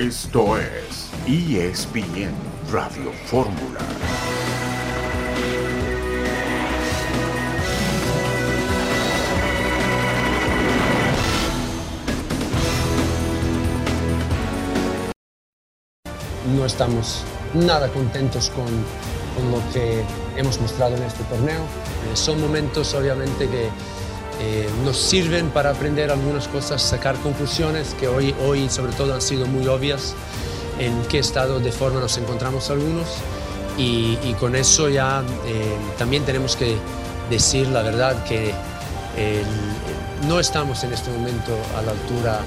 Esto es ESPN Radio Fórmula. No estamos nada contentos con, con lo que hemos mostrado en este torneo. Eh, son momentos obviamente que eh, nos sirven para aprender algunas cosas, sacar conclusiones que hoy, hoy sobre todo han sido muy obvias en qué estado de forma nos encontramos algunos y, con eso ya eh, también tenemos que decir la verdad que no estamos en este momento a la altura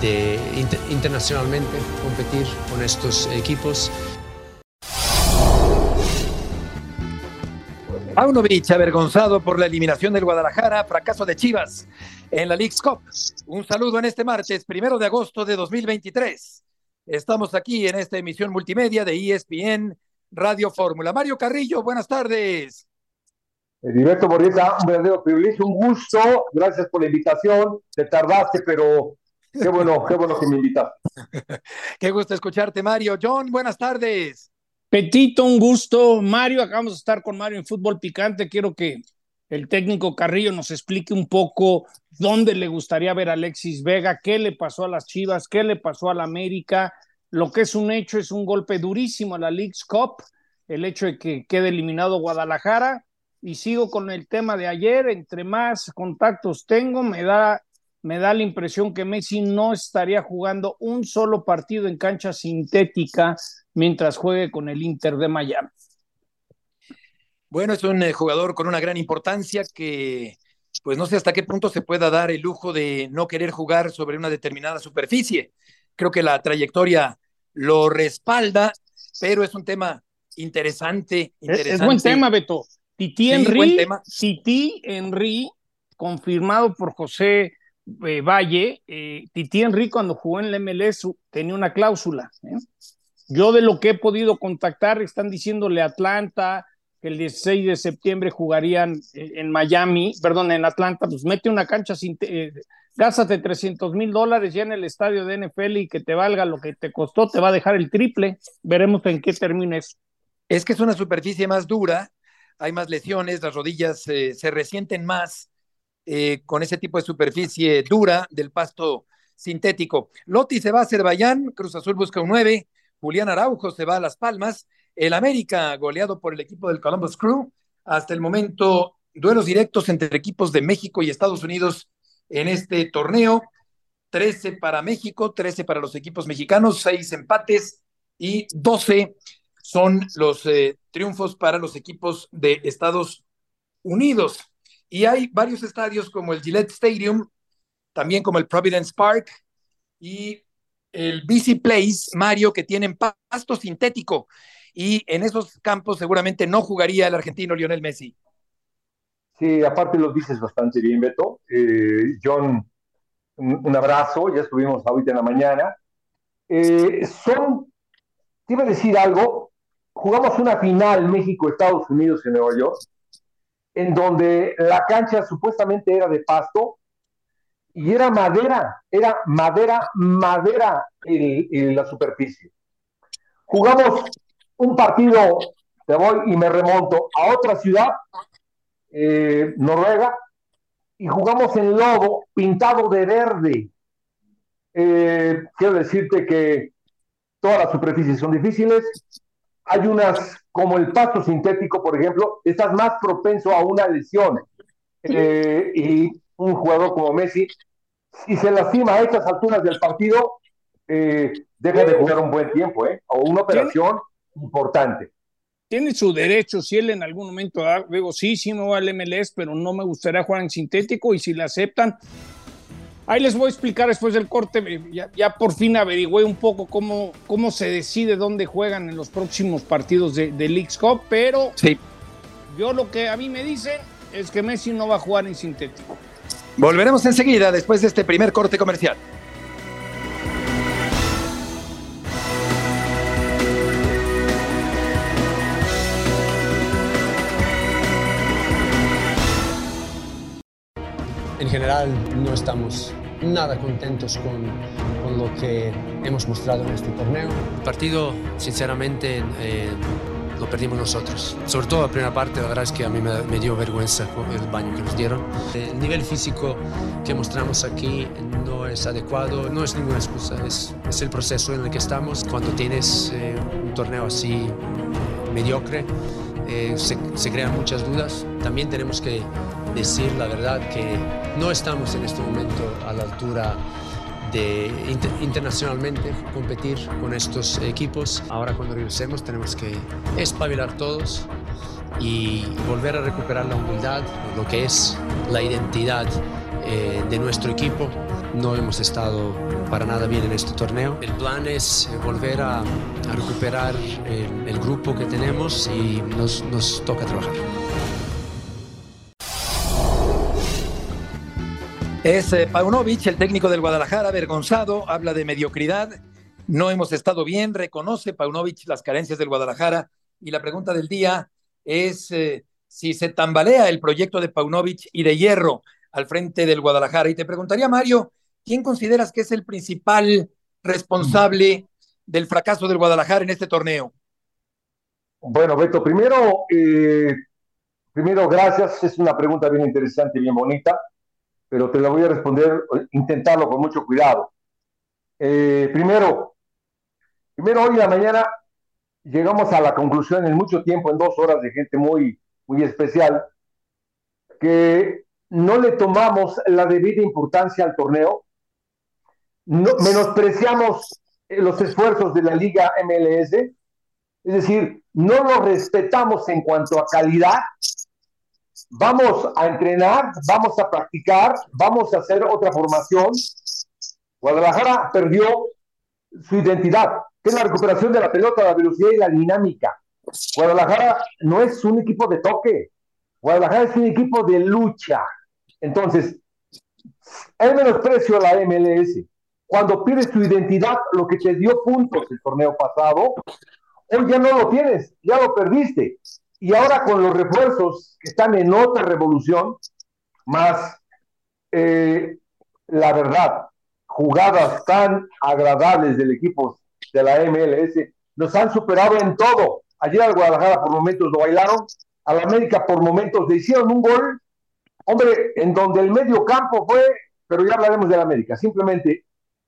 de inter, internacionalmente competir con estos equipos. Paunovic avergonzado por la eliminación del Guadalajara, fracaso de Chivas en la League's Cup. Un saludo en este martes, primero de agosto de 2023. Estamos aquí en esta emisión multimedia de ESPN Radio Fórmula. Mario Carrillo, buenas tardes. Directo Borrieta, un verdadero privilegio, un gusto. Gracias por la invitación. Te tardaste, pero qué bueno, qué bueno que me invitaste. qué gusto escucharte, Mario. John, buenas tardes. Petito, un gusto. Mario, acabamos de estar con Mario en Fútbol Picante. Quiero que el técnico Carrillo nos explique un poco dónde le gustaría ver a Alexis Vega, qué le pasó a las Chivas, qué le pasó a la América. Lo que es un hecho es un golpe durísimo a la League's Cup, el hecho de que quede eliminado Guadalajara. Y sigo con el tema de ayer, entre más contactos tengo, me da, me da la impresión que Messi no estaría jugando un solo partido en cancha sintética mientras juegue con el Inter de Miami. Bueno, es un eh, jugador con una gran importancia que, pues no sé hasta qué punto se pueda dar el lujo de no querer jugar sobre una determinada superficie. Creo que la trayectoria lo respalda, pero es un tema interesante. interesante. Es, es buen tema, Beto. Titi Henry, Titi Henry, confirmado por José eh, Valle, eh, Titi Henry cuando jugó en el MLS tenía una cláusula. ¿eh? Yo de lo que he podido contactar, están diciéndole Atlanta, que el 16 de septiembre jugarían en Miami, perdón, en Atlanta, pues mete una cancha sin, eh, gástate 300 mil dólares ya en el estadio de NFL y que te valga lo que te costó, te va a dejar el triple. Veremos en qué termina eso. Es que es una superficie más dura, hay más lesiones, las rodillas se resienten más eh, con ese tipo de superficie dura del pasto sintético. Lotti se va a Azerbaiyán, Cruz Azul busca un 9, Julián Araujo se va a Las Palmas, el América goleado por el equipo del Columbus Crew. Hasta el momento, duelos directos entre equipos de México y Estados Unidos en este torneo. 13 para México, 13 para los equipos mexicanos, 6 empates y 12 son los eh, triunfos para los equipos de Estados Unidos. Y hay varios estadios como el Gillette Stadium, también como el Providence Park y el BC Place, Mario, que tienen pasto sintético y en esos campos seguramente no jugaría el argentino Lionel Messi. Sí, aparte lo dices bastante bien, Beto. Eh, John, un, abrazo, ya estuvimos ahorita en la mañana. Eh, son, te iba a decir algo, jugamos una final México-Estados Unidos en Nueva York, en donde la cancha supuestamente era de pasto y era madera, era madera, madera el, la superficie. Jugamos un partido, te voy y me remonto a otra ciudad, eh, Noruega, y jugamos en lodo pintado de verde. Eh, quiero decirte que todas las superficies son difíciles. Hay unas, como el pasto sintético, por ejemplo, estás más propenso a una lesión. Eh, y un jugador como Messi, si se lastima a estas alturas del partido, eh, deja de jugar un buen tiempo, ¿eh? O una operación importante. Tiene su derecho, si él en algún momento da, digo, sí, sí me voy al MLS, pero no me gustaría jugar en sintético y si le aceptan, ahí les voy a explicar después del corte, ya, ya por fin averigüé un poco cómo, cómo se decide dónde juegan en los próximos partidos de, de League's Cup, pero sí. yo lo que a mí me dicen es que Messi no va a jugar en sintético. Volveremos enseguida después de este primer corte comercial. en general no estamos nada contentos con, con lo que hemos mostrado en este torneo. El partido, sinceramente, eh, lo perdimos nosotros. Sobre todo la primera parte, la verdad es que a mí me, dio vergüenza el baño que nos dieron. El nivel físico que mostramos aquí no es adecuado, no es ninguna excusa, es, es el proceso en el que estamos. Cuando tienes eh, un torneo así eh, mediocre, se, crean muchas dudas. También tenemos que decir la verdad que no estamos en este momento a la altura de internacionalmente competir con estos equipos. Ahora cuando regresemos tenemos que espabilar todos y volver a recuperar la humildad, lo que es la identidad eh, de nuestro equipo. No hemos estado para nada bien en este torneo. El plan es eh, volver a, recuperar el, el, grupo que tenemos y nos, nos toca trabajar. Es eh, Paunovic, el técnico del Guadalajara, avergonzado, habla de mediocridad. No hemos estado bien, reconoce Paunovic las carencias del Guadalajara. Y la pregunta del día es eh, si se tambalea el proyecto de Paunovic y de Hierro al frente del Guadalajara. Y te preguntaría, Mario, ¿quién consideras que es el principal responsable del fracaso del Guadalajara en este torneo? Bueno, Beto, primero, eh, primero, gracias. Es una pregunta bien interesante, bien bonita pero te la voy a responder, intentarlo con mucho cuidado. Eh, primero, primero hoy en la mañana llegamos a la conclusión en mucho tiempo, en dos horas de gente muy, muy especial, que no le tomamos la debida importancia al torneo, no, menospreciamos los esfuerzos de la Liga MLS, es decir, no lo respetamos en cuanto a calidad vamos a entrenar, vamos a practicar, vamos a hacer otra formación. Guadalajara perdió su identidad, que es la recuperación de la pelota, la velocidad y la dinámica. Guadalajara no es un equipo de toque, Guadalajara es un equipo de lucha. Entonces, hay menosprecio a la MLS. Cuando pierdes tu identidad, lo que te dio puntos el torneo pasado, hoy ya no lo tienes, ya lo perdiste. Y ahora con los refuerzos que están en otra revolución, más eh, la verdad, jugadas tan agradables del equipo de la MLS, nos han superado en todo. Ayer al Guadalajara por momentos lo bailaron, a la América por momentos le hicieron un gol, hombre, en donde el medio campo fue, pero ya hablaremos de la América, simplemente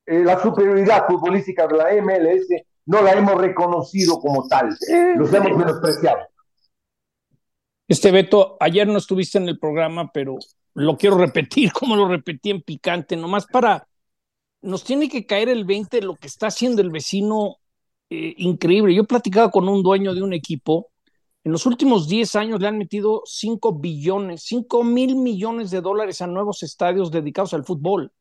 eh, la superioridad futbolística de la MLS no la hemos reconocido como tal, los hemos menospreciado. Este Beto, ayer no estuviste en el programa, pero lo quiero repetir como lo repetí en picante, nomás para, nos tiene que caer el 20 de lo que está haciendo el vecino eh, increíble. Yo he platicado con un dueño de un equipo, en los últimos 10 años le han metido 5 billones, 5 mil millones de dólares a nuevos estadios dedicados al fútbol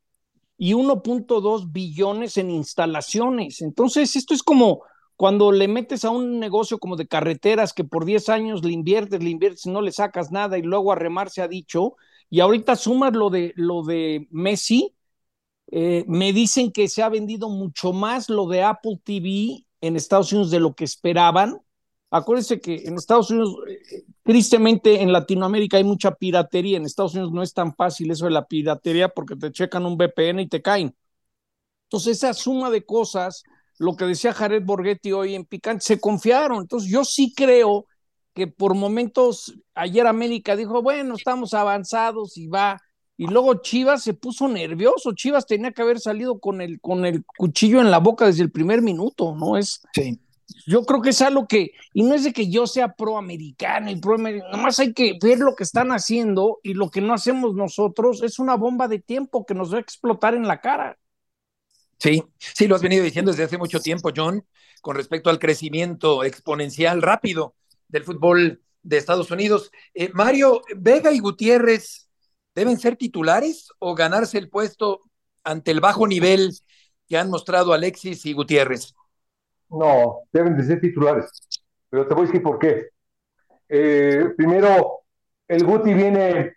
y 1.2 billones en instalaciones. Entonces, esto es como cuando le metes a un negocio como de carreteras que por 10 años le inviertes, le inviertes y no le sacas nada y luego a remar se ha dicho, y ahorita sumas lo de, lo de Messi, eh, me dicen que se ha vendido mucho más lo de Apple TV en Estados Unidos de lo que esperaban. Acuérdense que en Estados Unidos, eh, tristemente en Latinoamérica hay mucha piratería, en Estados Unidos no es tan fácil eso de la piratería porque te checan un VPN y te caen. Entonces esa suma de cosas lo que decía Jared Borghetti hoy en Picante, se confiaron. Entonces yo sí creo que por momentos ayer América dijo, bueno, estamos avanzados y va. Y luego Chivas se puso nervioso. Chivas tenía que haber salido con el, con el cuchillo en la boca desde el primer minuto, ¿no? Es, sí. Yo creo que es algo que, y no es de que yo sea proamericano y pro nomás hay que ver lo que están haciendo y lo que no hacemos nosotros es una bomba de tiempo que nos va a explotar en la cara. Sí, sí, lo has venido diciendo desde hace mucho tiempo, John, con respecto al crecimiento exponencial rápido del fútbol de Estados Unidos. Eh, Mario, ¿Vega y Gutiérrez deben ser titulares o ganarse el puesto ante el bajo nivel que han mostrado Alexis y Gutiérrez? No, deben de ser titulares, pero te voy a decir por qué. Eh, primero, el Guti viene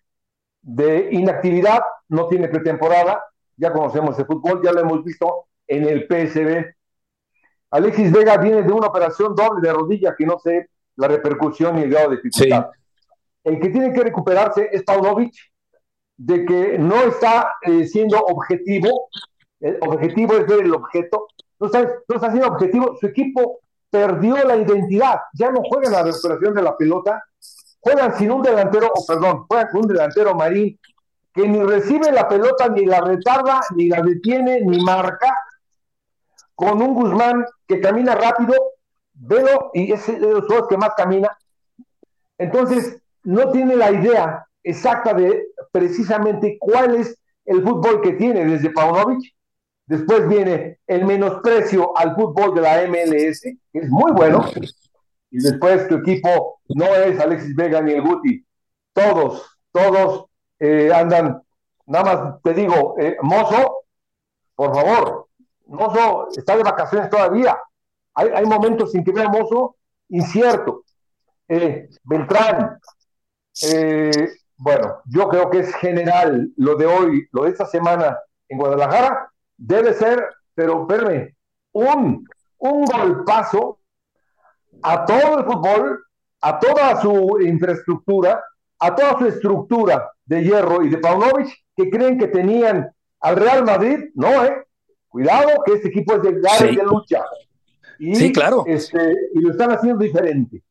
de inactividad, no tiene pretemporada, ya conocemos el fútbol, ya lo hemos visto en el PSB. Alexis Vega viene de una operación doble de rodilla que no sé la repercusión y el grado de dificultad. El que tiene que recuperarse es Paunovic, de que no está eh, siendo objetivo, el objetivo es ver el objeto, no está, no está siendo objetivo, su equipo perdió la identidad, ya no juegan la recuperación de la pelota, juegan sin un delantero, o perdón, juegan con un delantero marín que ni recibe la pelota, ni la retarda, ni la detiene, ni marca, con un Guzmán que camina rápido, velo, y es de los juegos que más camina. Entonces, no tiene la idea exacta de precisamente cuál es el fútbol que tiene desde Paunovic. Después viene el menosprecio al fútbol de la MLS, que es muy bueno. Y después tu equipo no es Alexis Vega ni el Guti. Todos, todos eh, andan. Nada más te digo, eh, Mozo, por favor, Mozo está de vacaciones todavía. Hay, hay momentos en que vea Mozo incierto. Eh, Beltrán, bueno, yo creo que es general lo de hoy, lo de esta semana en Guadalajara, debe ser, pero verme, un, un golpazo a todo el fútbol, a toda su infraestructura, a toda su estructura de hierro y de Paunovic, que creen que tenían al Real Madrid, no, eh. Cuidado, que este equipo es de sí. de lucha. Y, sí, claro. Este, y lo están haciendo diferente.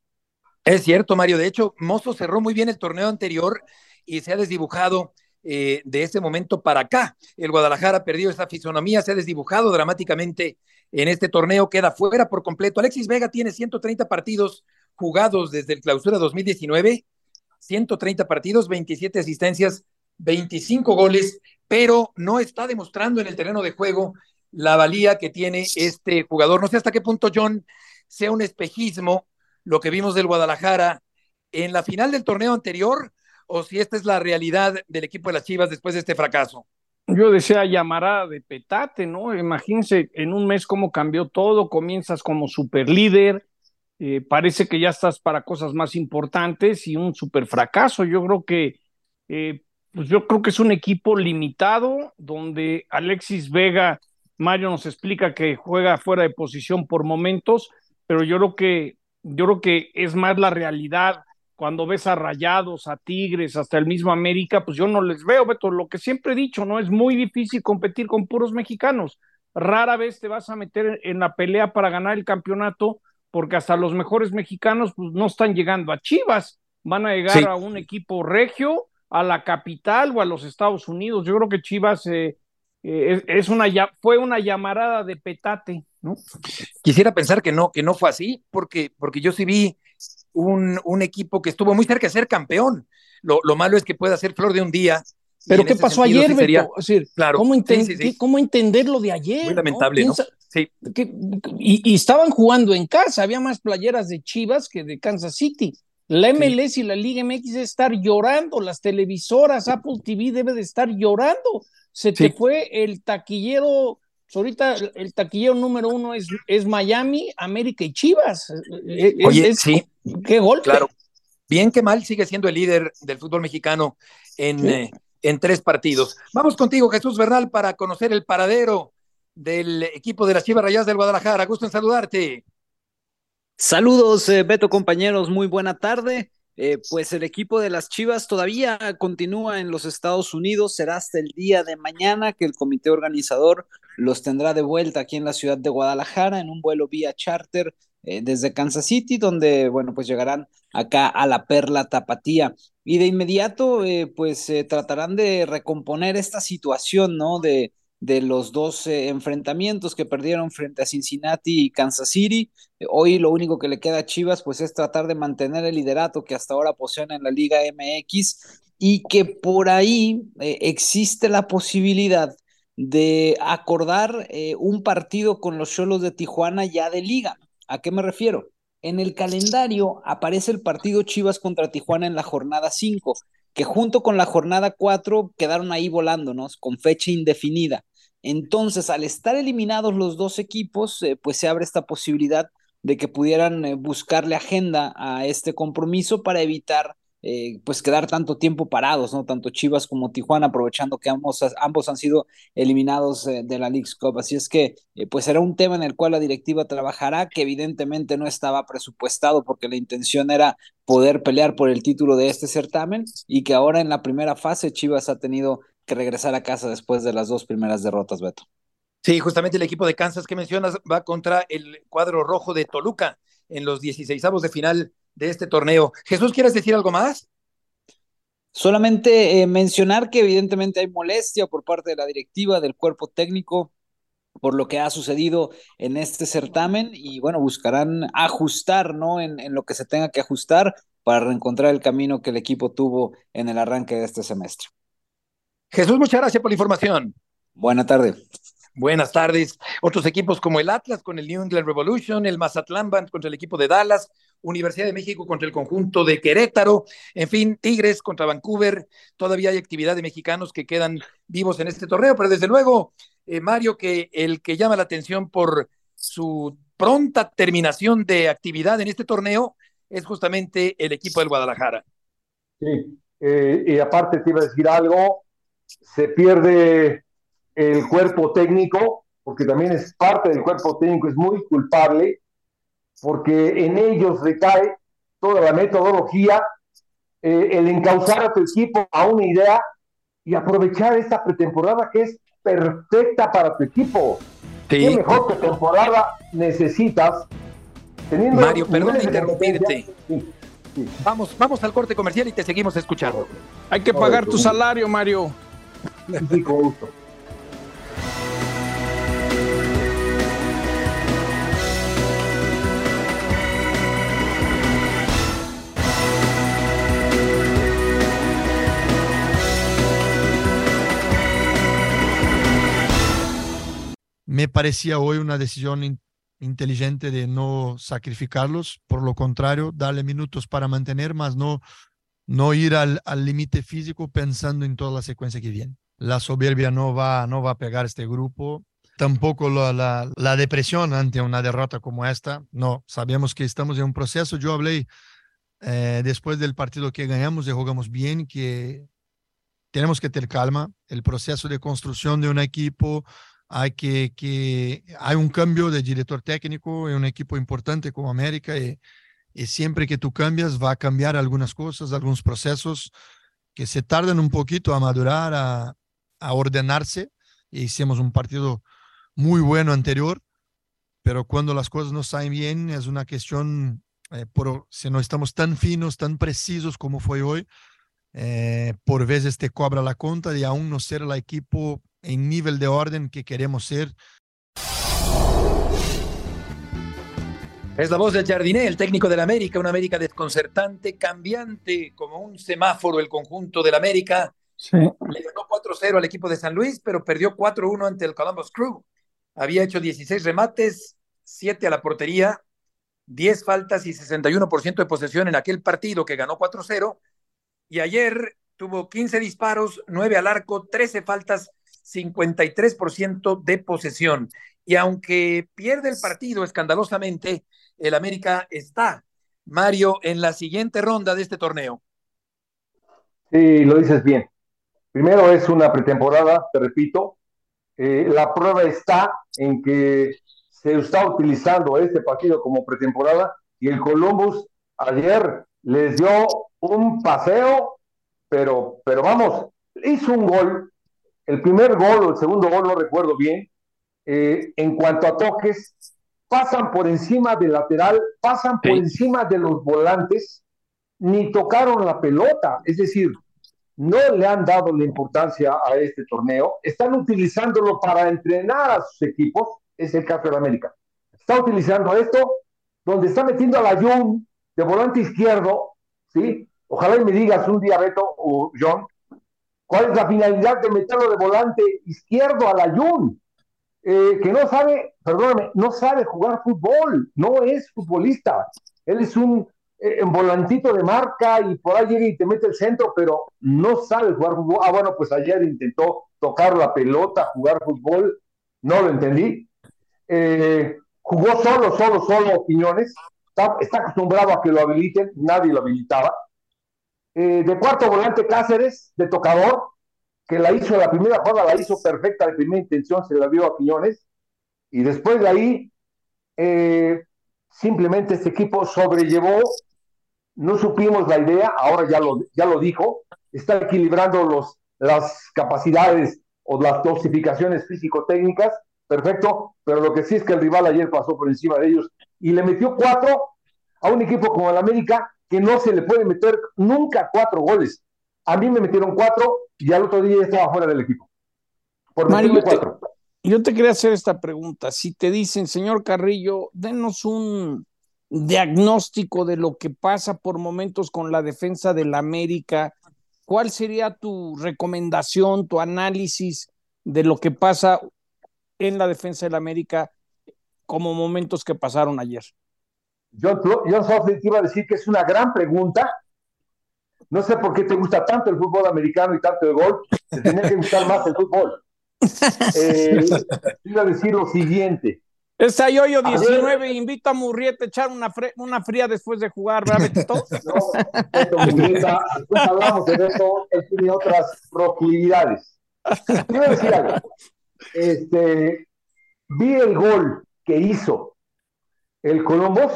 Es cierto, Mario. De hecho, Mozo cerró muy bien el torneo anterior y se ha desdibujado eh, de ese momento para acá. El Guadalajara perdió esa fisonomía, se ha desdibujado dramáticamente en este torneo, queda fuera por completo. Alexis Vega tiene 130 partidos jugados desde el clausura 2019, 130 partidos, 27 asistencias, 25 goles, pero no está demostrando en el terreno de juego la valía que tiene este jugador. No sé hasta qué punto, John, sea un espejismo lo que vimos del Guadalajara en la final del torneo anterior o si esta es la realidad del equipo de las Chivas después de este fracaso. Yo decía llamará de petate, ¿no? Imagínense en un mes cómo cambió todo, comienzas como super líder, eh, parece que ya estás para cosas más importantes y un super fracaso. Yo creo que, eh, pues yo creo que es un equipo limitado donde Alexis Vega, Mario nos explica que juega fuera de posición por momentos, pero yo creo que yo creo que es más la realidad cuando ves a Rayados, a Tigres, hasta el mismo América, pues yo no les veo, Beto, lo que siempre he dicho, ¿no? Es muy difícil competir con puros mexicanos. Rara vez te vas a meter en la pelea para ganar el campeonato, porque hasta los mejores mexicanos pues no están llegando a Chivas, van a llegar a un equipo regio, a la capital o a los Estados Unidos. Yo creo que Chivas eh, eh, es una, fue una llamarada de petate, ¿no? Quisiera pensar que no, que no fue así, porque, porque yo sí vi un, un equipo que estuvo muy cerca de ser campeón. Lo, lo malo es que pueda ser flor de un día. Pero ¿qué pasó ayer, sí sería, Beto? Es decir, claro, ¿cómo, ent sí, sí, ¿cómo, entender lo de ayer? Muy lamentable, ¿no? Sí. Que, y, y, estaban jugando en casa, había más playeras de Chivas que de Kansas City. La MLS y la Liga MX debe estar llorando, las televisoras, Apple TV debe de estar llorando se te fue el taquillero, pues, ahorita el taquillero número uno es, es Miami, América y Chivas. Es, Oye, sí. Qué golpe. Claro. Bien que mal sigue siendo el líder del fútbol mexicano en, sí. eh, en tres partidos. Vamos contigo, Jesús Bernal, para conocer el paradero del equipo de las Chivas Rayas del Guadalajara. Gusto en saludarte. Saludos, eh, Beto, compañeros. Muy buena tarde. Eh, pues el equipo de las Chivas todavía continúa en los Estados Unidos, será hasta el día de mañana que el comité organizador los tendrá de vuelta aquí en la ciudad de Guadalajara en un vuelo vía charter eh, desde Kansas City, donde, bueno, pues llegarán acá a la Perla Tapatía. Y de inmediato, eh, pues tratarán de recomponer esta situación, ¿no? De, de los dos eh, enfrentamientos que perdieron frente a Cincinnati y Kansas City. Hoy lo único que le queda a Chivas pues es tratar de mantener el liderato que hasta ahora poseen en la Liga MX y que por ahí eh, existe la posibilidad de acordar eh, un partido con los Cholos de Tijuana ya de liga. ¿A qué me refiero? En el calendario aparece el partido Chivas contra Tijuana en la jornada 5, que junto con la jornada 4 quedaron ahí volándonos con fecha indefinida. Entonces, al estar eliminados los dos equipos, eh, pues se abre esta posibilidad de que pudieran eh, buscarle agenda a este compromiso para evitar eh, pues quedar tanto tiempo parados, ¿no? Tanto Chivas como Tijuana, aprovechando que ambos, ambos han sido eliminados de la League's Cup. Así es que, pues será un tema en el cual la directiva trabajará, que evidentemente no estaba presupuestado porque la intención era poder pelear por el título de este certamen y que ahora en la primera fase Chivas ha tenido que regresar a casa después de las dos primeras derrotas, Beto. Sí, justamente el equipo de Kansas que mencionas va contra el cuadro rojo de Toluca en los 16 de final de este torneo. Jesús, ¿quieres decir algo más? Solamente eh, mencionar que evidentemente hay molestia por parte de la directiva, del cuerpo técnico, por lo que ha sucedido en este certamen y bueno, buscarán ajustar, ¿no? En, en lo que se tenga que ajustar para reencontrar el camino que el equipo tuvo en el arranque de este semestre. Jesús, muchas gracias por la información. Buena tarde. Buenas tardes. Otros equipos como el Atlas con el New England Revolution, el Mazatlán Band contra el equipo de Dallas, Universidad de México contra el conjunto de Querétaro, en fin, Tigres contra Vancouver. Todavía hay actividad de mexicanos que quedan vivos en este torneo, pero desde luego, eh, Mario, que el que llama la atención por su pronta terminación de actividad en este torneo es justamente el equipo del Guadalajara. Sí, eh, y aparte te iba a decir algo, se pierde el cuerpo técnico, porque también es parte del cuerpo técnico, es muy culpable, porque en ellos recae toda la metodología, eh, el encauzar a tu equipo a una idea y aprovechar esta pretemporada que es perfecta para tu equipo. ¿Qué mejor pretemporada necesitas? Teniendo Mario, perdón interrumpirte. Vamos, vamos al corte comercial y te seguimos escuchando. Hay que pagar tu salario, Mario. Me parecía hoy una decisión inteligente de no sacrificarlos, por lo contrario, darle minutos para mantener, más no, no ir al límite físico pensando en toda la secuencia que viene. La soberbia no va, no va a pegar este grupo, tampoco la, la, depresión ante una derrota como esta. No, sabemos que estamos en un proceso. Yo hablé eh, después del partido que ganamos y jugamos bien, que tenemos que tener calma. El proceso de construcción de un equipo hay que, que hay un cambio de director técnico en un equipo importante como América y, y, siempre que tú cambias va a cambiar algunas cosas, algunos procesos que se tardan un poquito a madurar, a, a ordenarse. Y hicimos un partido muy bueno anterior, pero cuando las cosas no salen bien es una cuestión, eh, por, si no estamos tan finos, tan precisos como fue hoy, eh, por veces te cobra la cuenta de aún no ser el equipo en nivel de orden que queremos ser. Es la voz del Jardiné, el técnico del América, una América desconcertante, cambiante, como un semáforo el conjunto del América. Sí. Le ganó 4-0 al equipo de San Luis, pero perdió 4-1 ante el Columbus Crew. Había hecho 16 remates, 7 a la portería, 10 faltas y 61% de posesión en aquel partido que ganó 4-0. Y ayer tuvo 15 disparos, 9 al arco, 13 faltas 53% de posesión. Y aunque pierde el partido escandalosamente, el América está, Mario, en la siguiente ronda de este torneo. Sí, lo dices bien. Primero es una pretemporada, te repito. Eh, la prueba está en que se está utilizando este partido como pretemporada y el Columbus ayer les dio un paseo, pero, pero vamos, hizo un gol. El primer gol o el segundo gol, no recuerdo bien, eh, en cuanto a toques, pasan por encima del lateral, pasan por encima de los volantes, ni tocaron la pelota, es decir, no le han dado la importancia a este torneo, están utilizándolo para entrenar a sus equipos, es el caso de América. Está utilizando esto, donde está metiendo a la de volante izquierdo, ¿sí? Ojalá me digas un día, Beto o John, ¿Cuál es la finalidad de meterlo de volante izquierdo al Ayun? Eh, que no sabe, perdóname, no sabe jugar fútbol, no es futbolista. Él es un, eh, volantito de marca y por ahí llega y te mete el centro, pero no sabe jugar fútbol. Ah, bueno, pues ayer intentó tocar la pelota, jugar fútbol, no lo entendí. Eh, jugó solo, solo, solo Quiñones. está acostumbrado a que lo habiliten, nadie lo habilitaba. Eh, de cuarto volante Cáceres, de tocador, que la hizo la primera jugada, la hizo perfecta de primera intención, se la dio a Quiñones. Y después de ahí, simplemente este equipo sobrellevó, no supimos la idea, ahora ya lo, ya lo dijo, está equilibrando los, las capacidades o las dosificaciones físico-técnicas, perfecto, pero lo que sí es que el rival ayer pasó por encima de ellos y le metió cuatro a un equipo como el América que no se le puede meter nunca cuatro goles. A mí me metieron cuatro y al otro día estaba fuera del equipo. Por Mario, cuatro. yo te quería hacer esta pregunta. Si te dicen, señor Carrillo, denos un diagnóstico de lo que pasa por momentos con la defensa del América, ¿cuál sería tu recomendación, tu análisis de lo que pasa en la defensa del América como momentos que pasaron ayer? Yo, yo te iba a decir que es una gran pregunta. No sé por qué te gusta tanto el fútbol americano y tanto el golf. Te tenía que gustar más el fútbol. Eh, iba a decir lo siguiente. Esta Yoyo 19 invito a Murrieta a echar una, una fría después de jugar, ¿verdad, Betito? No, Murrieta, después hablamos de eso, él tiene otras proclividades. Quiero decir algo. Este, vi el gol que hizo el Columbus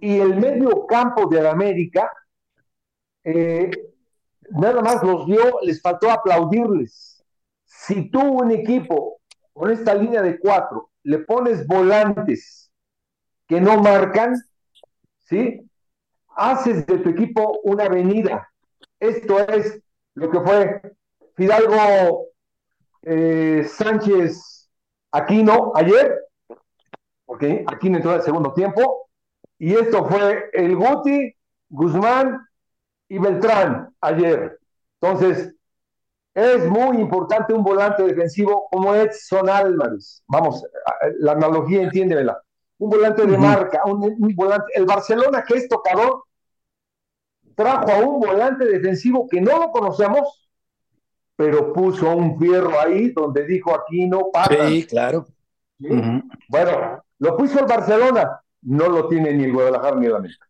y el medio campo de la América, eh, nada más los vio, les faltó aplaudirles. Si tú un equipo con esta línea de cuatro le pones volantes que no marcan, ¿sí? Haces de tu equipo una avenida. Esto es lo que fue Fidalgo eh, Sánchez Aquino ayer, porque Aquino entró el segundo tiempo, y esto fue el Guti, Guzmán y Beltrán ayer. Entonces, es muy importante un volante defensivo como Edson Álvarez. Vamos, la analogía entiéndemela. Un volante de marca, un, volante. El Barcelona, que es tocador, trajo a un volante defensivo que no lo conocemos, pero puso un fierro ahí donde dijo aquí no pasa. Sí, claro. Bueno, lo puso el Barcelona, no lo tiene ni el Guadalajara ni el América.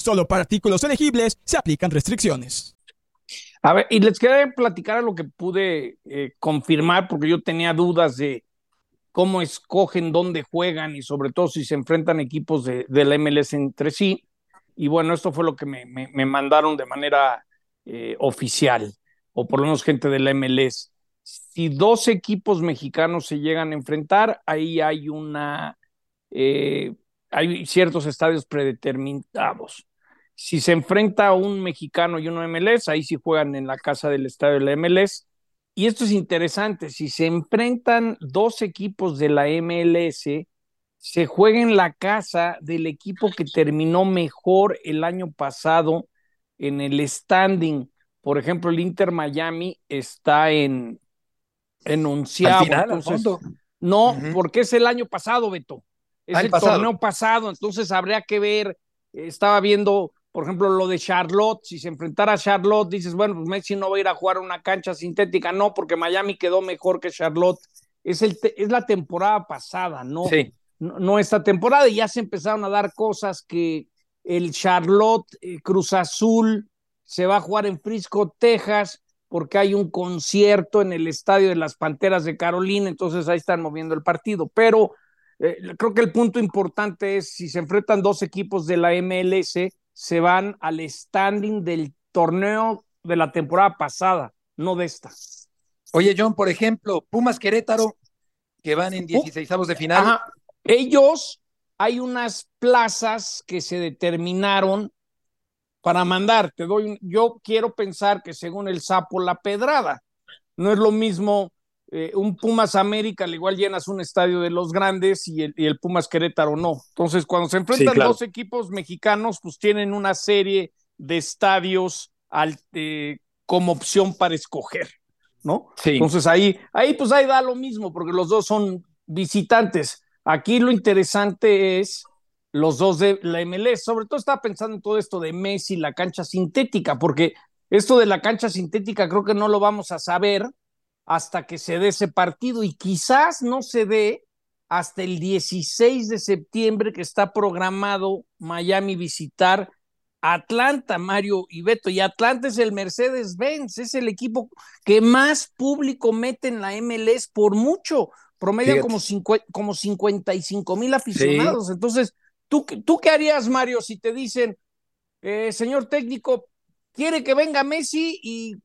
Solo para artículos elegibles se aplican restricciones. A ver, y les quería platicar a lo que pude eh, confirmar, porque yo tenía dudas de cómo escogen dónde juegan y sobre todo si se enfrentan equipos de, la MLS entre sí. Y bueno, esto fue lo que me, mandaron de manera eh, oficial, o por lo menos gente de la MLS. Si dos equipos mexicanos se llegan a enfrentar, ahí hay una, eh, hay ciertos estadios predeterminados. Si se enfrenta a un mexicano y uno MLS, ahí sí juegan en la casa del estadio de la MLS. Y esto es interesante, si se enfrentan dos equipos de la MLS, se juega en la casa del equipo que terminó mejor el año pasado en el standing. Por ejemplo, el Inter Miami está en, en no, porque es el año pasado, Beto. Es ah, el, torneo pasado, entonces habría que ver. Estaba viendo por ejemplo, lo de Charlotte, si se enfrentara a Charlotte, dices, bueno, pues Messi no va a ir a jugar una cancha sintética, no, porque Miami quedó mejor que Charlotte. Es, el es la temporada pasada, ¿no? no, esta temporada, y ya se empezaron a dar cosas que el Charlotte eh, Cruz Azul se va a jugar en Frisco, Texas, porque hay un concierto en el estadio de las Panteras de Carolina, entonces ahí están moviendo el partido. Pero eh, creo que el punto importante es si se enfrentan dos equipos de la MLS, se van al standing del torneo de la temporada pasada, no de esta. Oye, John, por ejemplo, Pumas Querétaro, que van en 16 de final. Ajá. Ellos, hay unas plazas que se determinaron para mandar. Te doy, un- yo quiero pensar que según el sapo la pedrada. No es lo mismo eh, un Pumas América, al igual llenas un estadio de los grandes y el, y el Pumas Querétaro no. Entonces, cuando se enfrentan claro. dos equipos mexicanos, pues tienen una serie de estadios al- eh, como opción para escoger, ¿no? Sí. Entonces ahí, ahí pues ahí da lo mismo, porque los dos son visitantes. Aquí lo interesante es los dos de la MLS, sobre todo estaba pensando en todo esto de Messi, la cancha sintética, porque esto de la cancha sintética creo que no lo vamos a saber hasta que se dé ese partido y quizás no se dé hasta el 16 de septiembre que está programado Miami visitar Atlanta, Mario y Beto. Y Atlanta es el Mercedes-Benz, es el equipo que más público mete en la MLS por mucho. Promedian Fíjate. como, cincu- como 55 mil aficionados. Entonces, ¿tú, qué- ¿tú qué harías, Mario, si te dicen, eh, señor técnico, quiere que venga Messi y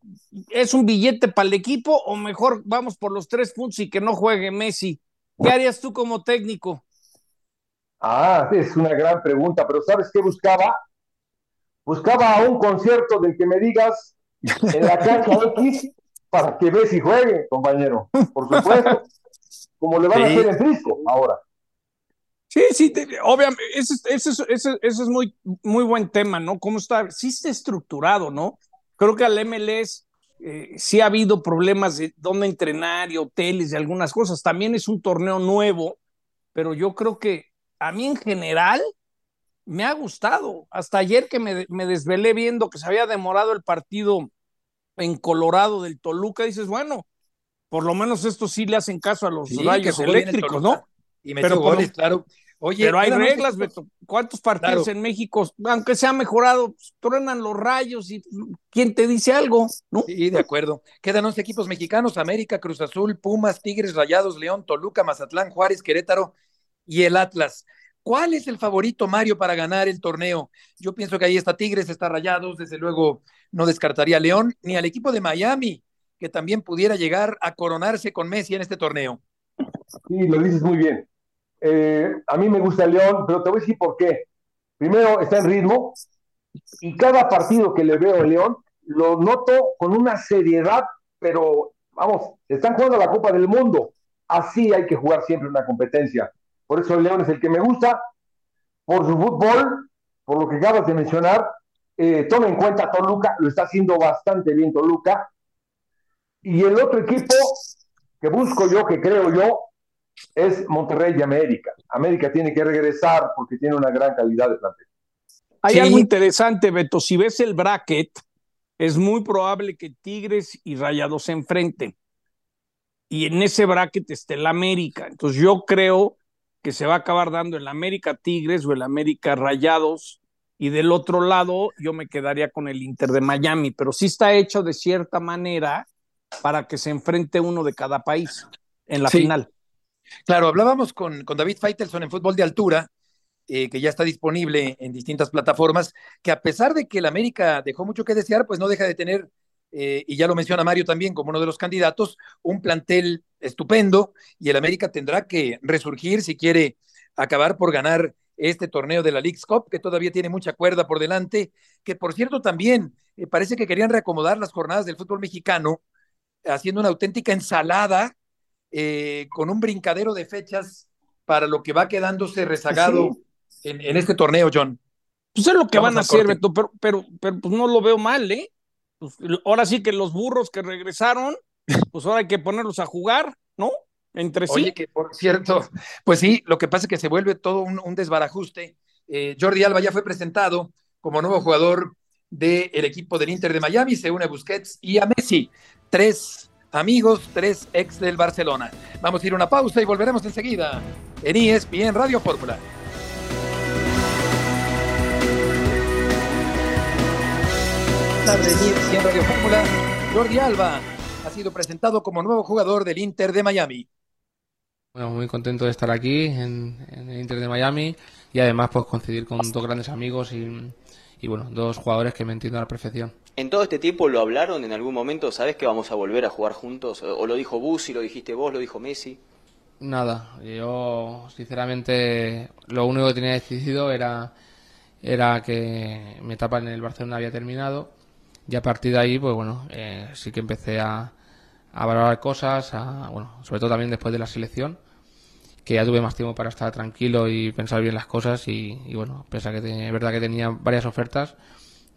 es un billete para el equipo o mejor vamos por los tres puntos y que no juegue Messi? ¿Qué harías tú como técnico? Ah, es una gran pregunta, pero ¿sabes qué buscaba? Buscaba un concierto del que me digas en la cancha X para que Messi juegue, compañero. Por supuesto. Como le van a hacer en Frisco ahora. Sí, sí, te- obviamente, ese, es- ese, es- ese- ese es muy, muy buen tema, ¿no? ¿Cómo está? Sí está estructurado, ¿no? Creo que al MLS eh, sí ha habido problemas de dónde entrenar y hoteles y algunas cosas. También es un torneo nuevo, pero yo creo que a mí en general me ha gustado. Hasta ayer que me, me desvelé viendo que se había demorado el partido en Colorado del Toluca, dices, bueno, por lo menos esto sí le hacen caso a los Sí, rayos el eléctricos. ¿no? Y metió Pero goles, claro. Oye, Pero hay reglas. Beto. ¿Cuántos partidos Claro. en México, aunque se ha mejorado, pues, truenan los rayos y quién te dice algo? ¿No? Sí, de acuerdo. Quedan 11 equipos mexicanos, América, Cruz Azul, Pumas, Tigres, Rayados, León, Toluca, Mazatlán, Juárez, Querétaro y el Atlas. ¿Cuál es el favorito, Mario, para ganar el torneo? Yo pienso que ahí está Tigres, está Rayados, desde luego no descartaría a León, ni al equipo de Miami, que también pudiera llegar a coronarse con Messi en este torneo. Sí, lo dices muy bien. Eh, a mí me gusta el León, pero te voy a decir por qué. Primero, está en ritmo y cada partido que le veo a León lo noto con una seriedad, pero vamos, están jugando la Copa del Mundo. Así hay que jugar siempre una competencia. Por eso el León es el que me gusta, por su fútbol, por lo que acabas de mencionar. Eh, toma en cuenta Toluca, lo está haciendo bastante bien Toluca. Y el otro equipo que busco yo, que creo yo, es Monterrey y América. América tiene que regresar porque tiene una gran calidad de plantel. Hay Sí. algo interesante, Beto. Si ves el bracket, es muy probable que Tigres y Rayados se enfrenten. Y en ese bracket está el América. Entonces yo creo que se va a acabar dando el América Tigres o el América Rayados. Y del otro lado, yo me quedaría con el Inter de Miami. Pero sí está hecho de cierta manera para que se enfrente uno de cada país en la Sí. final. Claro, hablábamos con, con David Feitelson en Fútbol de Altura, eh, que ya está disponible en distintas plataformas, que a pesar de que el América dejó mucho que desear, pues no deja de tener, eh, y ya lo menciona Mario también como uno de los candidatos, un plantel estupendo y el América tendrá que resurgir si quiere acabar por ganar este torneo de la League's Cup, que todavía tiene mucha cuerda por delante, que por cierto también eh, parece que querían reacomodar las jornadas del fútbol mexicano, haciendo una auténtica ensalada eh, con un brincadero de fechas para lo que va quedándose rezagado en, en este torneo, John. Pues es lo que Vamos van a hacer. Beto, pero, pero, pero pues no lo veo mal, ¿eh? Pues, ahora sí que los burros que regresaron, pues ahora hay que ponerlos a jugar, ¿no? Entre sí. Oye, que por cierto, pues sí, lo que pasa es que se vuelve todo un, un desbarajuste. Eh, Jordi Alba ya fue presentado como nuevo jugador del equipo del Inter de Miami, se une a Busquets y a Messi. Tres amigos, tres ex del Barcelona. Vamos a ir a una pausa y volveremos enseguida en E ESPN Radio Fórmula. Tarde en ESPN Radio Fórmula, Jordi Alba ha sido presentado como nuevo jugador del Inter de Miami. Bueno, muy contento de estar aquí en, en el Inter de Miami y además pues coincidir con dos grandes amigos y, y bueno, dos jugadores que me entiendo a la perfección. En todo este tiempo lo hablaron en algún momento, ¿sabes que vamos a volver a jugar juntos? O lo dijo Busi, lo dijiste vos, lo dijo Messi. Nada, yo sinceramente lo único que tenía decidido era, era que mi etapa en el Barcelona había terminado y a partir de ahí, pues bueno, eh, sí que empecé a, a valorar cosas, a, bueno, sobre todo también después de la selección, que ya tuve más tiempo para estar tranquilo y pensar bien las cosas y, bueno, pese que es verdad que tenía varias ofertas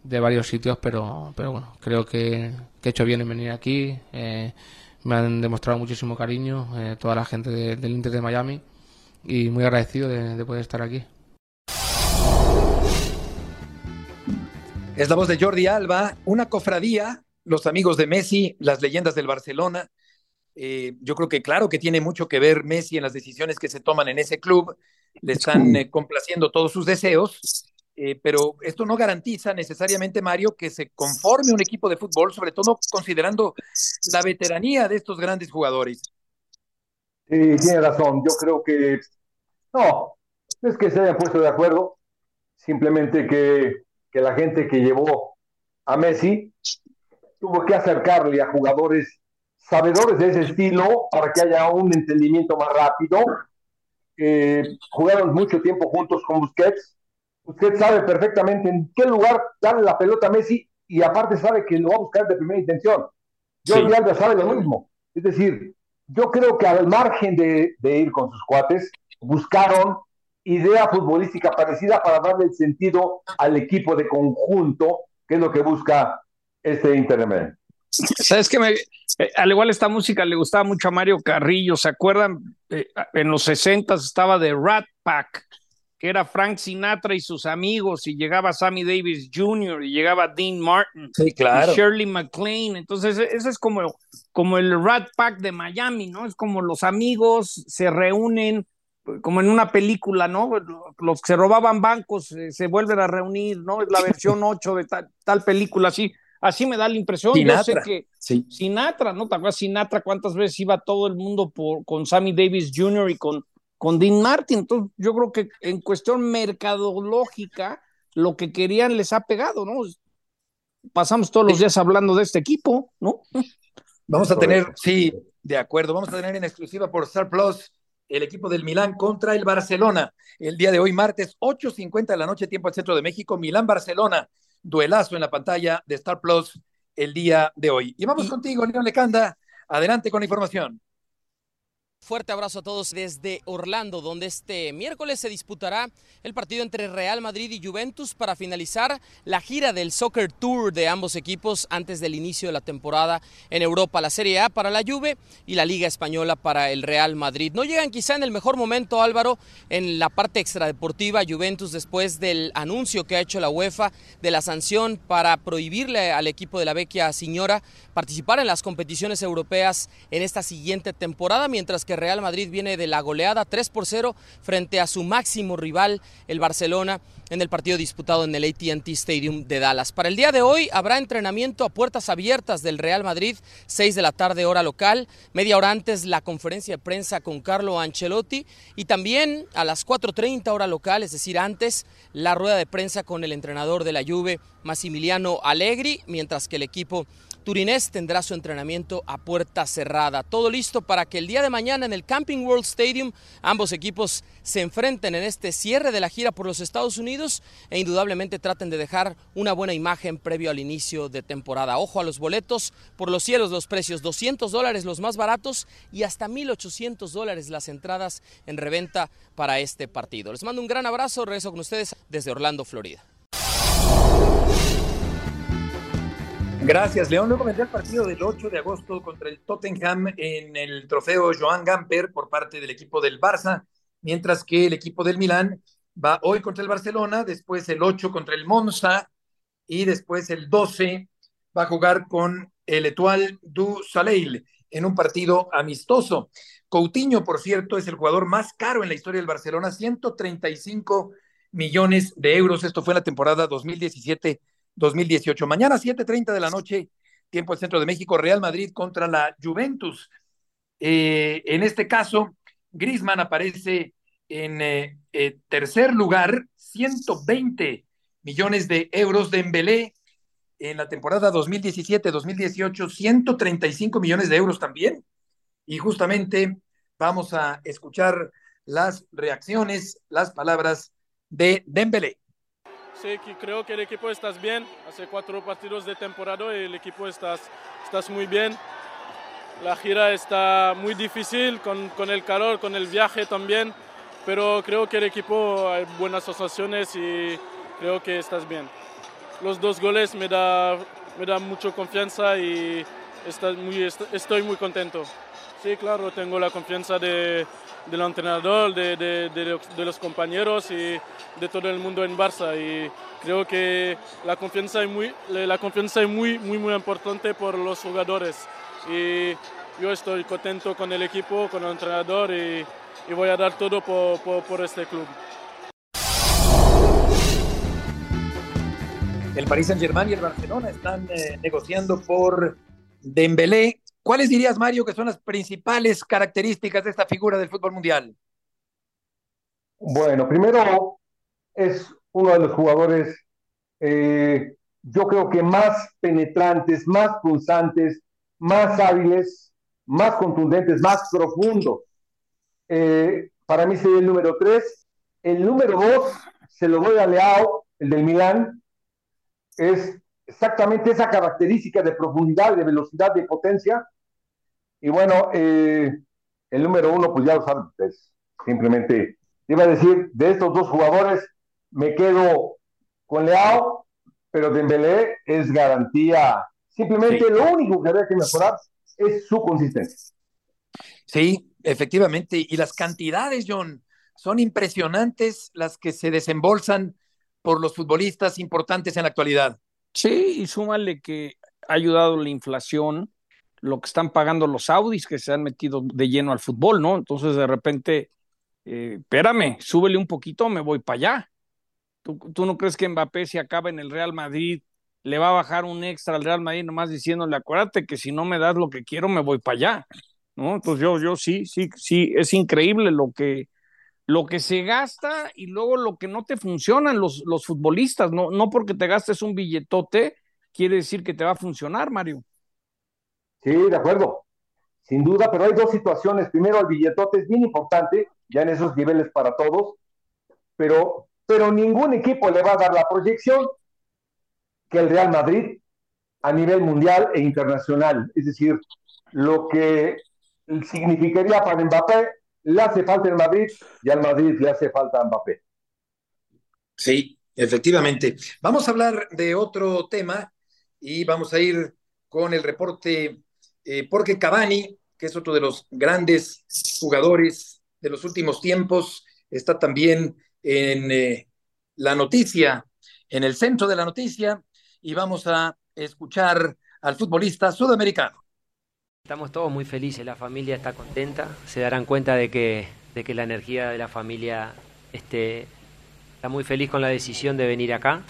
de varios sitios, pero, pero bueno, creo que, he hecho bien en venir aquí. Eh, me han demostrado muchísimo cariño eh, toda la gente del Inter de Miami y muy agradecido de, poder estar aquí. Es la voz de Jordi Alba, una cofradía, los amigos de Messi, las leyendas del Barcelona. Eh, yo creo que claro que tiene mucho que ver Messi en las decisiones que se toman en ese club. Le están eh, complaciendo todos sus deseos eh, pero esto no garantiza necesariamente, Mario, que se conforme un equipo de fútbol, sobre todo considerando la veteranía de estos grandes jugadores. Sí, tiene razón. Yo creo que no, es que se hayan puesto de acuerdo, simplemente que, que la gente que llevó a Messi tuvo que acercarle a jugadores sabedores de ese estilo para que haya un entendimiento más rápido. Eh, jugaron mucho tiempo juntos con Busquets, usted sabe perfectamente en qué lugar darle la pelota a Messi y aparte sabe que lo va a buscar de primera intención. Jordi Alba sabe lo mismo. Es decir, yo creo que al margen de, ir con sus cuates, buscaron idea futbolística parecida para darle el sentido al equipo de conjunto, que es lo que busca este Inter Sabes que eh, al igual esta música le gustaba mucho a Mario Carrillo, ¿se acuerdan? Eh, en los 60 estaba de Rat Pack que era Frank Sinatra y sus amigos, y llegaba Sammy Davis Jr., y llegaba Dean Martin, y Shirley MacLaine. Entonces, e-, ese es como, como el Rat Pack de Miami, ¿no? Es como los amigos se reúnen, como en una película, ¿no? Los que se robaban bancos eh, se vuelven a reunir, ¿no? Es la versión 8 de tal, película, así. Así me da la impresión. Yo sé que Sinatra, ¿no? ¿Te acuerdas Sinatra cuántas veces iba todo el mundo por, con Sammy Davis Jr. y con con Dean Martin. Entonces, yo creo que en cuestión mercadológica, lo que querían les ha pegado, ¿no? Pasamos todos los días hablando de este equipo, ¿no? Vamos a tener, sí, de acuerdo, vamos a tener en exclusiva por Star Plus el equipo del Milán contra el Barcelona. El día de hoy, martes, 8.50 de la noche, tiempo al centro de México, Milán-Barcelona. Duelazo en la pantalla de Star Plus el día de hoy. Y vamos contigo, León Lecanda. Adelante con la información. Fuerte abrazo a todos desde Orlando, donde este miércoles se disputará el partido entre Real Madrid y Juventus para finalizar la gira del Soccer Tour de ambos equipos antes del inicio de la temporada en Europa, la Serie A para la Juve y la Liga Española para el Real Madrid. No llegan quizá en el mejor momento, Álvaro, en la parte extradeportiva Juventus después del anuncio que ha hecho la UEFA de la sanción para prohibirle al equipo de la Vecchia Señora participar en las competiciones europeas en esta siguiente temporada, mientras que Real Madrid viene de la goleada 3 por 0 frente a su máximo rival, el Barcelona, en el partido disputado en el ATT Stadium de Dallas. Para el día de hoy habrá entrenamiento a puertas abiertas del Real Madrid, 6 de la tarde hora local, media hora antes la conferencia de prensa con Carlo Ancelotti y también a las 4.30 hora local, es decir, antes la rueda de prensa con el entrenador de la Juve, Massimiliano Allegri, mientras que el equipo Turinés tendrá su entrenamiento a puerta cerrada. Todo listo para que el día de mañana en el Camping World Stadium ambos equipos se enfrenten en este cierre de la gira por los Estados Unidos e indudablemente traten de dejar una buena imagen previo al inicio de temporada. Ojo a los boletos, por los cielos los precios, 200 dólares los más baratos y hasta 1.800 dólares las entradas en reventa para este partido. Les mando un gran abrazo, regreso con ustedes desde Orlando, Florida. Gracias, León. Luego vendrá el partido del 8 de agosto contra el Tottenham en el trofeo Joan Gamper por parte del equipo del Barça, mientras que el equipo del Milán va hoy contra el Barcelona, después el 8 contra el Monza y después el 12 va a jugar con el Etoile du Soleil en un partido amistoso. Coutinho, por cierto, es el jugador más caro en la historia del Barcelona, 135 millones de euros. Esto fue en la temporada 2017 2018. Mañana 7.30 de la noche, tiempo del Centro de México, Real Madrid contra la Juventus. Eh, en este caso, Grisman aparece en eh, eh, tercer lugar, 120 millones de euros de Embelé en la temporada 2017-2018, 135 millones de euros también. Y justamente Vamos a escuchar las reacciones, las palabras de Dembélé. Sí, creo que el equipo está bien. Hace cuatro partidos de temporada y el equipo está, está muy bien. La gira está muy difícil con, con, el calor, con el viaje también, pero creo que el equipo hay buenas asociaciones y creo que estás bien. Los dos goles me da, me da mucha confianza y está muy, estoy muy contento. Sí, claro, tengo la confianza de, del entrenador, de, de, de, los compañeros y de todo el mundo en Barça. Y creo que la confianza es muy, la confianza es muy, muy, muy importante por los jugadores y yo estoy contento con el equipo, con el entrenador y, y voy a dar todo por, por, por, este club. El Paris Saint-Germain y el Barcelona están eh, negociando por Dembélé. ¿Cuáles dirías, Mario, que son las principales características de esta figura del fútbol mundial? Bueno, primero es uno de los jugadores, eh, yo creo que más penetrantes, más pulsantes, más hábiles, más contundentes, más profundos. Eh, para mí sería el número tres. El número dos se lo doy a Leao, el del Milán. Es exactamente esa característica de profundidad, de velocidad, de potencia. Y bueno, eh, el número uno, pues ya lo saben ustedes. Simplemente, iba a decir, de estos dos jugadores, me quedo con Leao, pero Dembélé es garantía Simplemente lo único que habría que mejorar es su consistencia. Sí, efectivamente. Y las cantidades, John, son impresionantes las que se desembolsan por los futbolistas importantes en la actualidad. Sí, y súmale que ha ayudado la inflación, lo que están pagando los Audis que se han metido de lleno al fútbol, ¿no? Entonces de repente, eh, espérame, súbele un poquito, me voy para allá. ¿Tú, ¿Tú, no crees que Mbappé si acaba en el Real Madrid le va a bajar un extra al Real Madrid nomás diciéndole, acuérdate que si no me das lo que quiero, me voy para allá. ¿No? Entonces yo, yo sí, sí, sí, es increíble lo que, lo que se gasta y luego lo que no te funcionan los, los futbolistas, no, no porque te gastes un billetote, quiere decir que te va a funcionar, Mario. Sí, de acuerdo, sin duda, pero hay dos situaciones. Primero, el billetote es bien importante, ya en esos niveles para todos, pero, pero ningún equipo le va a dar la proyección que el Real Madrid a nivel mundial e internacional. Es decir, lo que significaría para Mbappé, le hace falta en Madrid y al Madrid le hace falta a Mbappé. Sí, efectivamente. Vamos a hablar de otro tema y vamos a ir con el reporte, eh, porque Cavani, que es otro de los grandes jugadores de los últimos tiempos, está también en eh, la noticia, en el centro de la noticia, y vamos a escuchar al futbolista sudamericano. Estamos todos muy felices, la familia está contenta, se darán cuenta de que, de que la energía de la familia este, está muy feliz con la decisión de venir acá.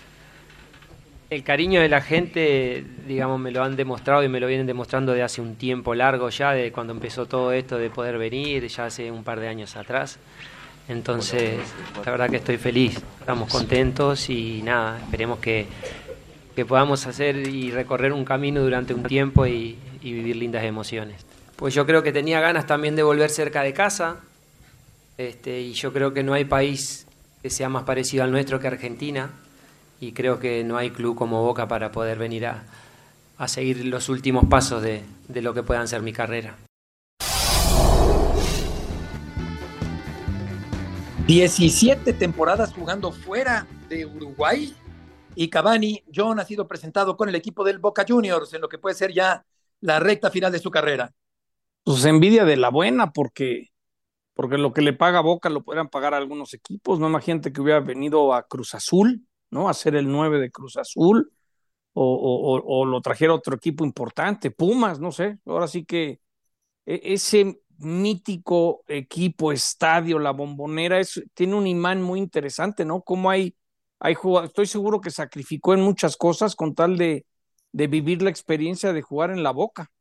El cariño de la gente, digamos, me lo han demostrado y me lo vienen demostrando de hace un tiempo largo ya, de cuando empezó todo esto de poder venir, ya hace un par de años atrás. Entonces, la verdad que estoy feliz, estamos contentos y nada, esperemos que, que podamos hacer y recorrer un camino durante un tiempo y, y, vivir lindas emociones. Pues yo creo que tenía ganas también de volver cerca de casa este, y yo creo que no hay país que sea más parecido al nuestro que Argentina y creo que no hay club como Boca para poder venir a, a seguir los últimos pasos de, de lo que puedan ser mi carrera. 17 temporadas jugando fuera de Uruguay y Cavani, John ha sido presentado con el equipo del Boca Juniors en lo que puede ser ya la recta final de su carrera. Pues envidia de la buena, porque, porque lo que le paga Boca lo podrían pagar algunos equipos. No imagínate que hubiera venido a Cruz Azul, ¿no? A el 9 de Cruz Azul, o, lo trajera otro equipo importante, Pumas, no sé. Ahora sí que e, ese mítico equipo, estadio, la bombonera, tiene un imán muy interesante, ¿no? Cómo hay hay estoy seguro que sacrificó en muchas cosas con tal de, de vivir la experiencia de jugar en la boca.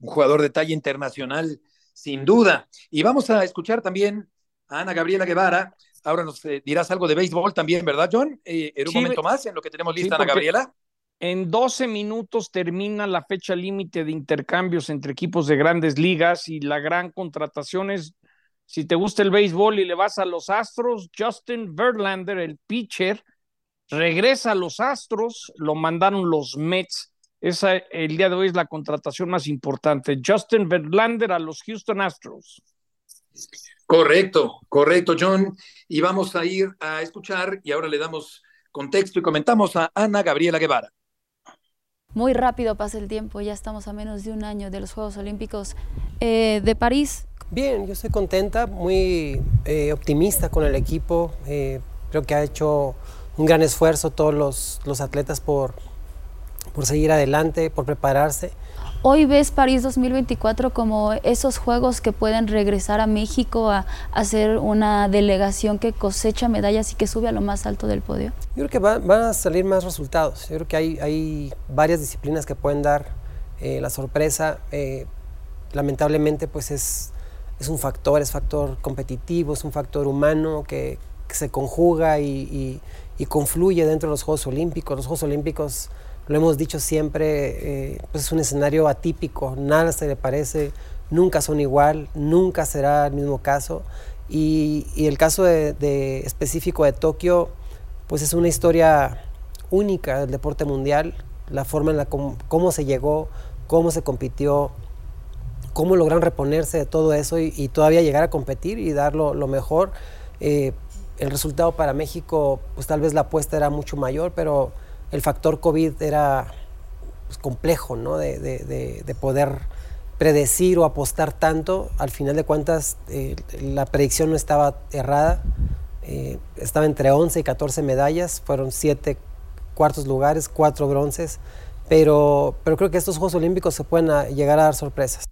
Un jugador de talla internacional, sin duda. Y vamos a escuchar también a Ana Gabriela Guevara. Ahora nos eh, dirás algo de béisbol también, ¿verdad, John? Eh, en un Sí, momento más, en lo que tenemos lista, sí, Ana Gabriela. En 12 minutos termina la fecha límite de intercambios entre equipos de grandes ligas y la gran contratación es, si te gusta el béisbol y le vas a los Astros, Justin Verlander, el pitcher, regresa a los Astros, lo mandaron los Mets. Esa el día de hoy es la contratación más importante. Justin Verlander a los Houston Astros. Correcto, correcto, John. Y vamos a ir a escuchar y ahora le damos contexto y comentamos a Ana Gabriela Guevara. Muy rápido pasa el tiempo, ya estamos a menos de un año de los Juegos Olímpicos eh, de París. Bien, yo estoy contenta, muy eh, optimista con el equipo. Eh, creo que ha hecho un gran esfuerzo todos los, los atletas por, por seguir adelante, por prepararse. Hoy ves París 2024 como esos juegos que pueden regresar a México a, hacer una delegación que cosecha medallas y que sube a lo más alto del podio. Yo creo que van a salir más resultados. Yo creo que hay, varias disciplinas que pueden dar eh, la sorpresa. Eh, lamentablemente, pues es, un factor, es factor competitivo, es un factor humano que, que se conjuga y, y, y confluye dentro de los Juegos Olímpicos. Los Juegos Olímpicos lo hemos dicho siempre, eh, pues es un escenario atípico, nada se le parece, nunca son igual, nunca será el mismo caso. Y, y el caso de, de específico de Tokio, pues es una historia única del deporte mundial, la forma en la cómo, se llegó, cómo se compitió, cómo lograron reponerse de todo eso y, y todavía llegar a competir y dar lo, lo mejor. Eh, el resultado para México, pues tal vez la apuesta era mucho mayor, pero el factor COVID era pues, complejo, ¿no? De, de, de, de, poder predecir o apostar tanto. Al final de cuentas, eh, la predicción no estaba errada. Eh, estaba entre 11 y 14 medallas, fueron 7 cuartos lugares, 4 bronces, pero, pero creo que estos Juegos Olímpicos se pueden llegar a dar sorpresas.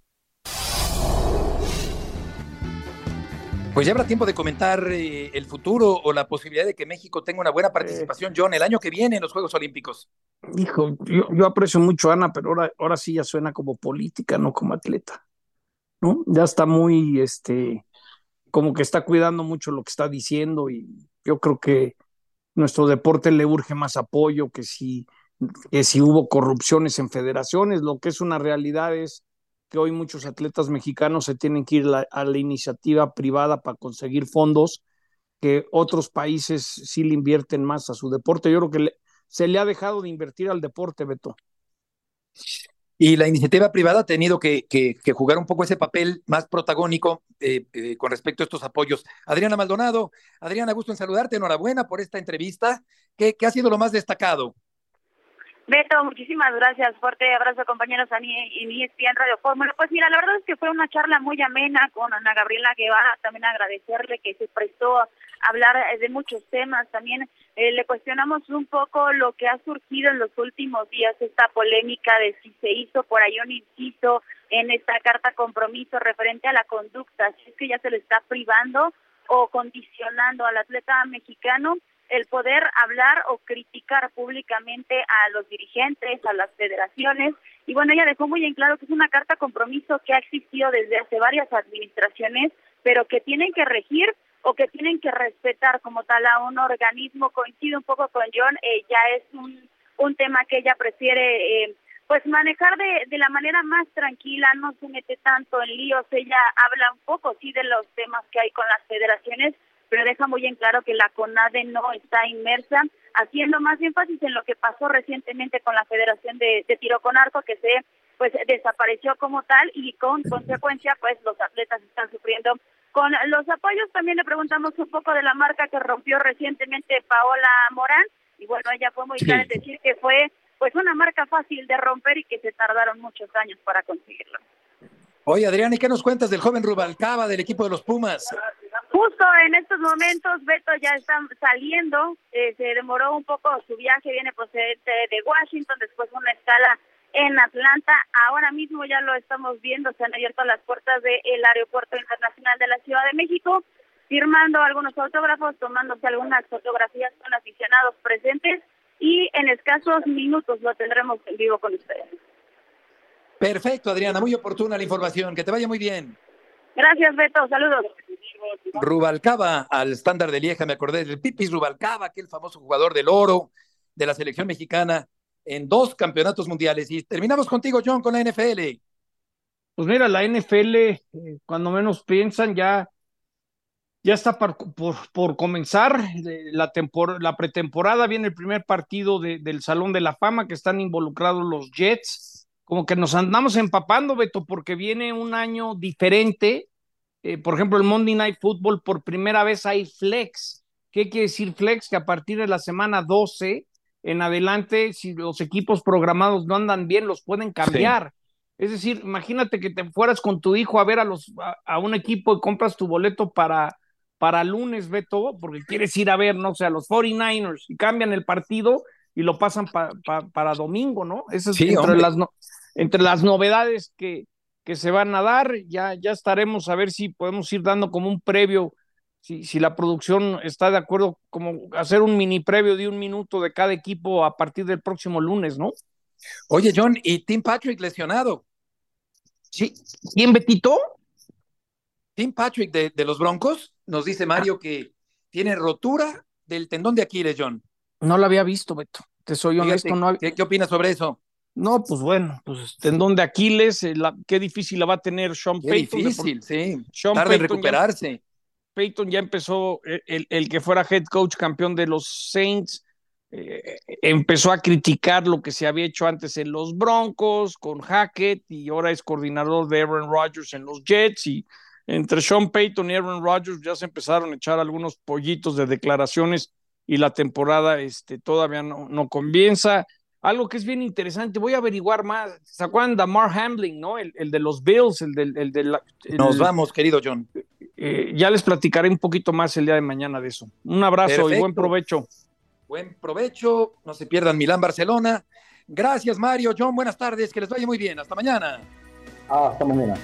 Pues ya habrá tiempo de comentar eh, el futuro o la posibilidad de que México tenga una buena participación, John, el año que viene en los Juegos Olímpicos. Hijo, yo, yo aprecio mucho a Ana, pero ahora, ahora sí ya suena como política, no como atleta. ¿no? Ya está muy, este, como que está cuidando mucho lo que está diciendo y yo creo que nuestro deporte le urge más apoyo que si, que si hubo corrupciones en federaciones. Lo que es una realidad es que hoy muchos atletas mexicanos se tienen que ir a la iniciativa privada para conseguir fondos, que otros países sí le invierten más a su deporte. Yo creo que se le ha dejado de invertir al deporte, Beto. Y la iniciativa privada ha tenido que, que, que jugar un poco ese papel más protagónico eh, eh, con respecto a estos apoyos. Adriana Maldonado, Adriana, gusto en saludarte, enhorabuena por esta entrevista. ¿Qué, qué ha sido lo más destacado? Beto, muchísimas gracias. Fuerte abrazo, compañeros en ESPN Radio Fórmula. Pues mira, la verdad es que fue una charla muy amena con Ana Gabriela Guevara. También agradecerle que se prestó a hablar de muchos temas. También eh, le cuestionamos un poco lo que ha surgido en los últimos días, esta polémica de si se hizo por ahí un inciso en esta carta compromiso referente a la conducta, si es que ya se le está privando o condicionando al atleta mexicano el poder hablar o criticar públicamente a los dirigentes, a las federaciones. Y bueno, ella dejó muy en claro que es una carta compromiso que ha existido desde hace varias administraciones, pero que tienen que regir o que tienen que respetar como tal a un organismo. Coincide un poco con John, eh, ya es un, un tema que ella prefiere eh, pues manejar de, de la manera más tranquila, no se mete tanto en líos, ella habla un poco sí de los temas que hay con las federaciones, pero deja muy en claro que la CONADE no está inmersa, haciendo más énfasis en lo que pasó recientemente con la Federación de, de Tiro con Arco, que se pues desapareció como tal y con consecuencia pues los atletas están sufriendo con los apoyos. También le preguntamos un poco de la marca que rompió recientemente Paola Morán y bueno, ella fue muy clara en decir que fue pues una marca fácil de romper y que se tardaron muchos años para conseguirlo. Oye, Adrián, ¿y qué nos cuentas del joven Rubalcaba del equipo de los Pumas? Justo en estos momentos, Beto ya está saliendo, eh, se demoró un poco su viaje, viene procedente de Washington, después una escala en Atlanta, ahora mismo ya lo estamos viendo, se han abierto las puertas del Aeropuerto Internacional de la Ciudad de México, firmando algunos autógrafos, tomándose algunas fotografías con aficionados presentes y en escasos minutos lo tendremos en vivo con ustedes. Perfecto, Adriana, muy oportuna la información. Que te vaya muy bien. Gracias, Beto. Saludos. Rubalcaba al estándar de Lieja, me acordé del Pipis Rubalcaba, aquel famoso jugador del oro de la selección mexicana, en dos campeonatos mundiales. Y terminamos contigo, John, con la NFL. Pues mira, la NFL, eh, cuando menos piensan, ya, ya está por, por, comenzar la, la pretemporada. Viene el primer partido del Salón de la Fama, que están involucrados los Jets. Como que nos andamos empapando, Beto, porque viene un año diferente. Eh, por ejemplo, el Monday Night Football, por primera vez hay flex. ¿Qué quiere decir flex? Que a partir de la semana 12 en adelante, si los equipos programados no andan bien, los pueden cambiar. Es decir, imagínate que te fueras con tu hijo a ver a, los, a, un equipo y compras tu boleto para, para lunes, Beto, porque quieres ir a ver, no sé, a los 49ers y cambian el partido y lo pasan para domingo, ¿no? Eso es entre, las entre las novedades que, que se van a dar. Ya, ya estaremos a ver si podemos ir dando como un previo si, si la producción está de acuerdo, como hacer un mini previo de un minuto de cada equipo a partir del próximo lunes, ¿no? Oye, John, ¿y Tim Patrick lesionado? Sí. ¿Quién, Betito? Tim Patrick de, de los Broncos, nos dice Mario que tiene rotura del tendón de Aquiles, John. No lo había visto, Beto. Te soy honesto. no ¿qué, ¿qué, opinas sobre eso? No, pues bueno, pues tendón de Aquiles, eh, qué difícil la va a tener Sean qué Difícil, sí. Sean Tarde en recuperarse. Peyton ya empezó, eh, el, que fuera head coach campeón de los Saints, eh, empezó a criticar lo que se había hecho antes en los Broncos con Hackett y ahora es coordinador de Aaron Rodgers en los Jets y entre Sean Payton y Aaron Rodgers ya se empezaron a echar algunos pollitos de declaraciones y la temporada este, todavía no, no comienza. Algo que es bien interesante, voy a averiguar más. ¿Se acuerdan de Mark Hamlin, no? El, el, de los Bills, el del... El, de Nos vamos, querido John. Eh, ya les platicaré un poquito más el día de mañana de eso. Un abrazo y buen provecho. Buen provecho, no se pierdan Milán Barcelona. Gracias Mario, John, buenas tardes, que les vaya muy bien. Hasta mañana. hasta mañana.